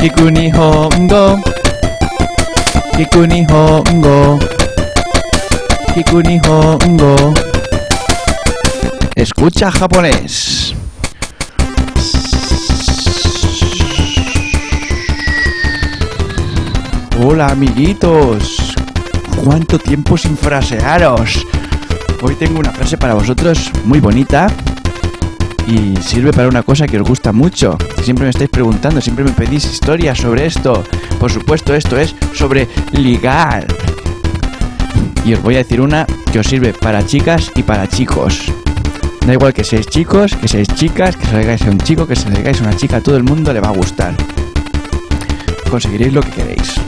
Kikuni Hongo. Kikuni Hongo. Kikuni Hongo. Escucha japonés. Hola amiguitos. ¿Cuánto tiempo sin frasearos? Hoy tengo una frase para vosotros muy bonita y sirve para una cosa que os gusta mucho. Siempre me estáis preguntando, siempre me pedís historias sobre esto. Por supuesto, esto es sobre ligar. Y os voy a decir una que os sirve para chicas y para chicos. Da igual que seáis chicos, que seáis chicas, que digáis a un chico, que digáis a una chica, a todo el mundo le va a gustar. Conseguiréis lo que queréis.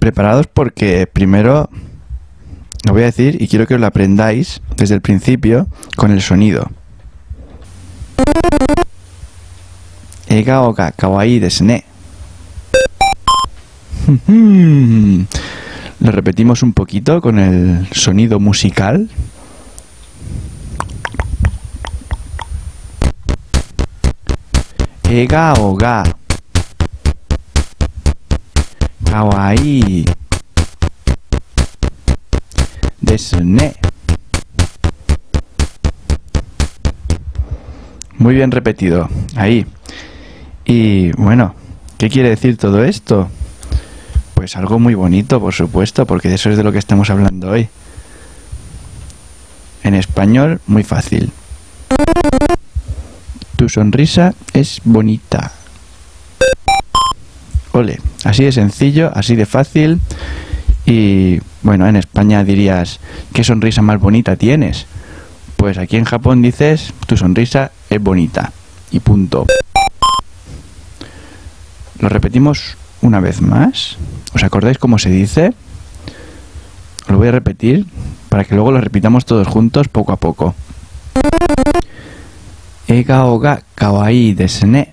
Preparados porque primero lo voy a decir y quiero que os lo aprendáis desde el principio con el sonido. Ega oga kawaii desu ne. Lo repetimos un poquito con el sonido musical. Ega oga kawaii desu ne. Muy bien repetido. Ahí. Y bueno, ¿qué quiere decir todo esto? Pues algo muy bonito, por supuesto, porque de eso es de lo que estamos hablando hoy. En español, muy fácil. Tu sonrisa es bonita. Ole, así de sencillo, así de fácil. Y bueno, en España dirías, ¿qué sonrisa más bonita tienes? Pues aquí en Japón dices, tu sonrisa es bonita. Y punto. Lo repetimos una vez más. ¿Os acordáis cómo se dice? Lo voy a repetir para que luego lo repitamos todos juntos poco a poco. Ega oga kawaii desu ne.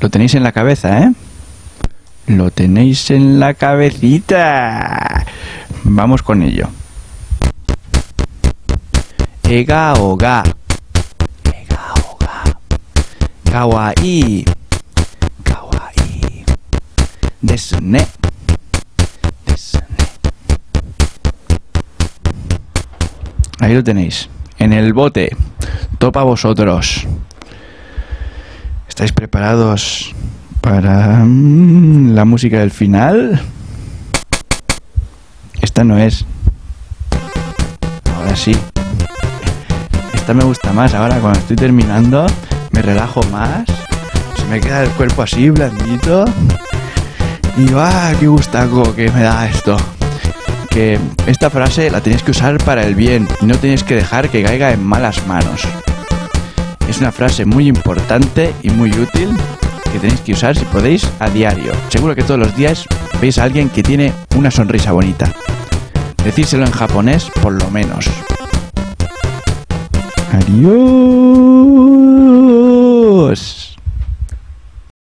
Lo tenéis en la cabeza, ¿eh? Lo tenéis en la cabecita. Vamos con ello. Ega oga. Ega oga. Kawaii. Kawaii. Desu ne. Desu ne. Ahí lo tenéis. En el bote. Topa vosotros. ¿Estáis preparados para mm, la música del final? Esta no es. Ahora sí. Esta me gusta más. Ahora cuando estoy terminando me relajo más. Se me queda el cuerpo así, blandito. Y digo, ah, qué gustaco que me da esto. Que esta frase la tenéis que usar para el bien y no tenéis que dejar que caiga en malas manos. Es una frase muy importante y muy útil que tenéis que usar si podéis a diario. Seguro que todos los días veis a alguien que tiene una sonrisa bonita. Decírselo en japonés por lo menos. Adiós.